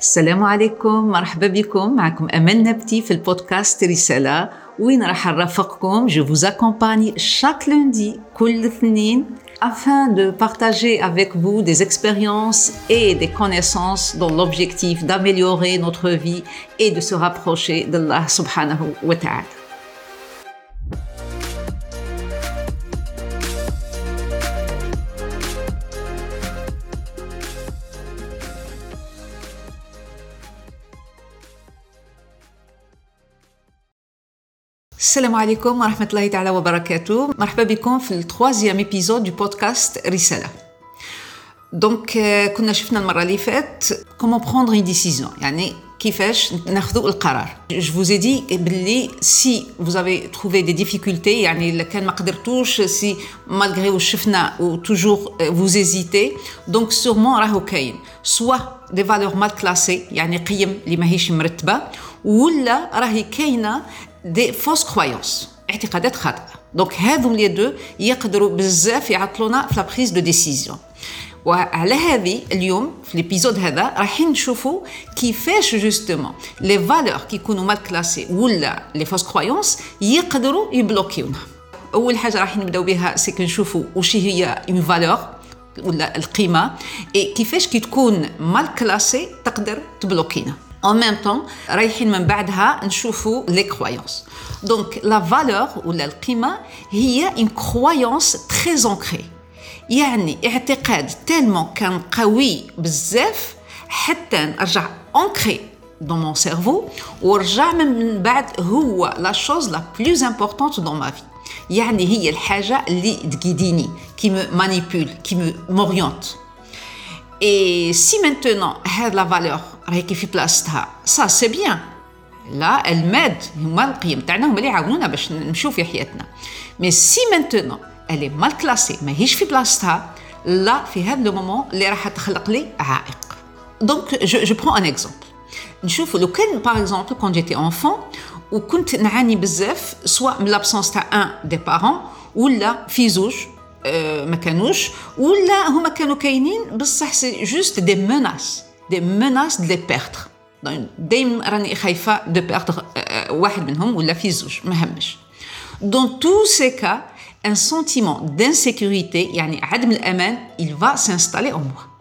السلام عليكم مرحبا بكم معكم أمل نبتي في البودكاست رسالة وين راح نرافقكم je vous accompagne chaque lundi كل اثنين afin de partager avec vous des expériences et des connaissances dans l'objectif d'améliorer notre vie et de se rapprocher d'Allah subhanahu wa ta'ala. السلام عليكم ورحمة الله تعالى وبركاته مرحبا بكم في التروازيام ايبيزود دو بودكاست رسالة دونك كنا شفنا المرة اللي فات كومون بروندر اون ديسيزيون يعني كيفاش ناخذوا القرار جو فوز دي باللي سي فوز افي تروفي دي ديفيكولتي يعني الا كان ما قدرتوش سي مالغري واش شفنا و توجور فوز ايزيتي دونك سورمون راهو كاين سوا دي فالور مال كلاسي يعني قيم اللي ماهيش مرتبه ولا راهي كاينه دي فوس كرويونس اعتقادات خاطئه دونك هذوم لي دو يقدروا بزاف يعطلونا في لا بريز دو ديسيزيون وعلى هذه اليوم في الابيزود هذا رايحين نشوفوا كيفاش جوستومون لي فالور كي يكونوا مال كلاسي ولا لي فوس كرويونس يقدروا يبلوكيونا اول حاجة راح نبداو بها سي نشوفوا واش هي اون فالور ولا القيمه اي كيفاش كي تكون مال كلاسي تقدر تبلوكينا En même temps, رايحين من بعدها نشوفوا les croyances. Donc la valeur ou القيمة هي une croyance très ancrée. يعني اعتقاد تالمون كان قوي بزاف حتى نرجع ancré dans mon cerveau ورجع من بعد هو la chose la plus importante dans ma vie. يعني هي الحاجة اللي تقيديني qui me manipule, qui me m'oriente. Et si maintenant elle a la valeur ça c'est bien. Là, elle m'aide. Bah, mais si maintenant elle est mal classée, là, le moment, Donc, je, je prends un exemple. lequel, par exemple, quand j'étais enfant, ou soit l'absence d'un des parents, ou la fille ما كانوش ولا هما كانوا كاينين بصح سي جوست دي مناس دي مناس دي بيرتر دايما راني خايفه دو بيرتر واحد منهم ولا في زوج ما همش دون تو سي كا ان سنتيمون دانسيكوريتي يعني عدم الامان il va s'installer en moi.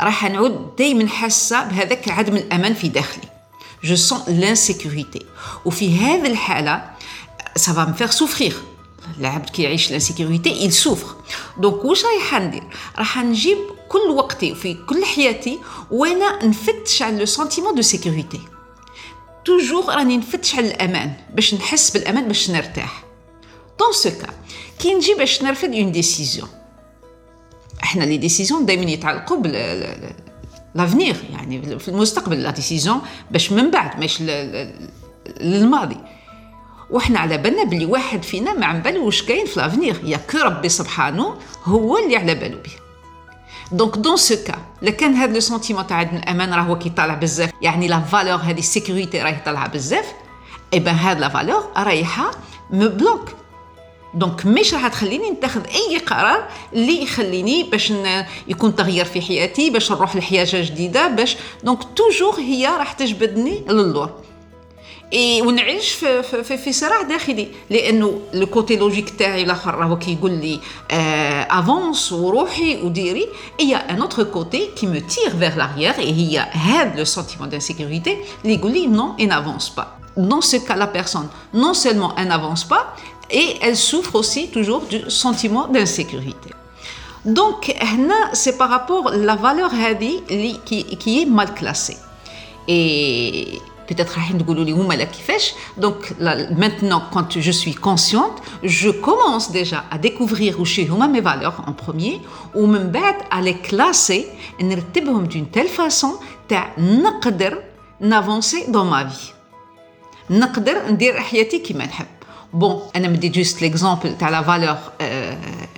راح نعود دايما حاسه بهذاك عدم الامان في داخلي جو سون لانسيكوريتي وفي هذه الحاله سافا مفيغ سوفريغ العبد كي يعيش الانسيكوريتي il souffre. دونك واش رايحه ندير؟ راح نجيب كل وقتي وفي كل حياتي وأنا نفتش على لو سنتيمون دو سيكوريتي توجور راني نفتش على الأمان باش نحس بالأمان باش نرتاح. دون سو كا كي نجي باش نرفد اون ديسيزيون إحنا لي ديسيزيون دائما يتعلقوا بال لافنيغ يعني في المستقبل لا ديسيزيون باش من بعد ماش للماضي. وحنا على بالنا بلي واحد فينا ما عم بالو واش كاين في لافنيغ يا كو ربي سبحانه هو اللي على بالو به دونك دون سو كا لا كان هذا لو سونتيمون تاع الامان راهو كي طالع بزاف يعني لا فالور هذه السيكوريتي راهي طالعه بزاف اي بان هاد لا فالور رايحه مبلوك دونك مش راح تخليني نتخذ اي قرار اللي يخليني باش يكون تغيير في حياتي باش نروح لحياه جديده باش دونك توجور هي راح تجبدني للور اي ونعيش في, في, في صراع داخلي لانه لو كوتي لوجيك تاعي الاخر راهو كيقول لي افونس وروحي وديري اي ان اوتر كوتي كي مو تير فيغ لاريير اي هي هذا لو سنتيمون دانسيكوريتي اللي يقول لي نو ان افونس با dans ce cas, la personne, non seulement elle n'avance pas, et elle souffre aussi toujours du sentiment d'insécurité. Donc, c'est par rapport à la valeur qui, qui est mal classée. Et peut-être راح تقولوا لي هما لا كيفاش دونك maintenant quand je suis consciente je commence déjà à découvrir واش هما mes valeurs en premier ومن بعد à les classer نرتبهم d'une telle façon تاع نقدر نافونسي dans ma vie نقدر ندير حياتي كيما نحب Bon, انا مدي juste l'exemple تاع la valeur euh,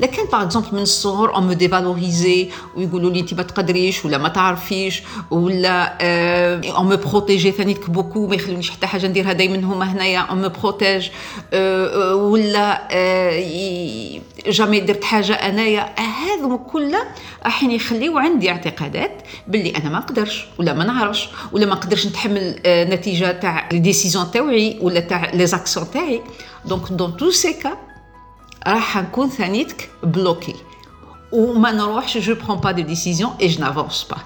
لكن باغ اكزومبل من الصغر اون مو ديفالوريزي ويقولوا لي انت ما تقدريش ولا ما تعرفيش ولا اون مو بروتيجي ثاني بوكو ما يخلونيش حتى حاجة نديرها دائما هما هنايا اون مو بروتيج ولا جامي درت حاجة أنايا. هذو كلها راح يخليو عندي اعتقادات باللي أنا ما نقدرش ولا ما نعرفش ولا ما نقدرش نتحمل نتيجة تاع لي ديسيزيون تاعي ولا تاع لي زاكسيون تاعي. دونك دون تو سي كا راح نكون ثانيتك بلوكي وما نروحش جو برون با دي ديسيزيون اي جو نافونس با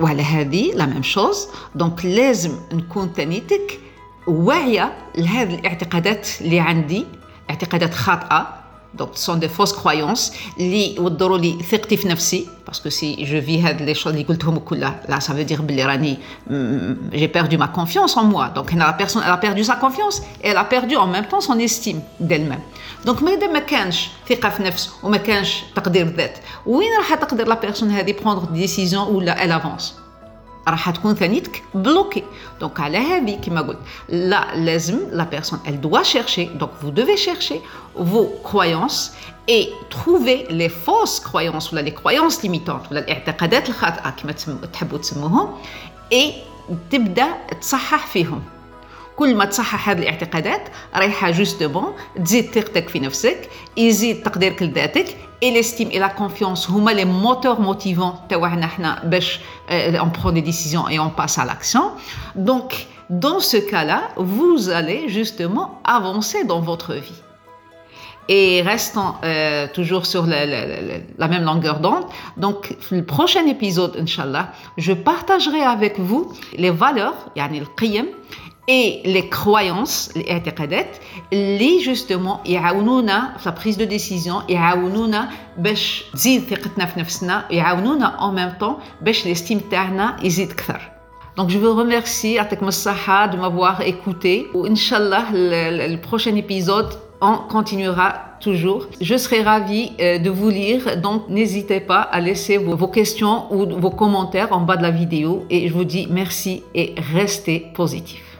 وعلى هذه لا ميم شوز دونك لازم نكون ثانيتك واعيه لهذه الاعتقادات اللي عندي اعتقادات خاطئه Donc, ce sont des fausses croyances qui وضروا لي ثقتي في نفسي parce que si je vis هاد les choses اللي قلتهم كلها là ça veut dire بلي راني j'ai perdu ma confiance en moi donc la personne elle a perdu sa confiance et elle a perdu en même temps son estime d'elle-même donc مادام ما كانش ثقه في نفس وما كانش تقدير ذات وين راح تقدر لا بيرسون هذه prendre décision ولا elle avance راح تكون ثانيتك بلوكي دونك على هذه كما قلت. لا لازم لا بيرسون elle doit chercher. Donc vous devez chercher vos croyances et trouver les fausses croyances ولا les croyances limitantes ولا الاعتقادات الخاطئه كما تحبوا تسموهم et تبدأ تصحح فيهم. كل ما تصحح هذه الاعتقادات رايحة جوستومون تزيد ثقتك في نفسك يزيد تقديرك لذاتك l'estime et la confiance. Sont les moteurs motivants euh, on prend des décisions et on passe à l'action. Donc dans ce cas-là vous allez justement avancer dans votre vie. Et restant euh, toujours sur la, même longueur d'onde. Donc, le prochain épisode, Inch'Allah, je partagerai avec vous les valeurs, yani le qiyam, et les croyances الاعتقادات اللي جوستومون يعاونونا في prise de décision يعاونونا باش تزيد ثقتنا في نفسنا يعاونونا en même temps باش الاستيم تاعنا يزيد اكثر Donc je vous remercie يعطيكم الصحة de m'avoir écouté وإنشالله le prochain épisode on continuera toujours. Je serai ravie de vous lire, donc n'hésitez pas à laisser vos, vos, questions ou vos commentaires en bas de la vidéo et je vous dis merci et restez positif.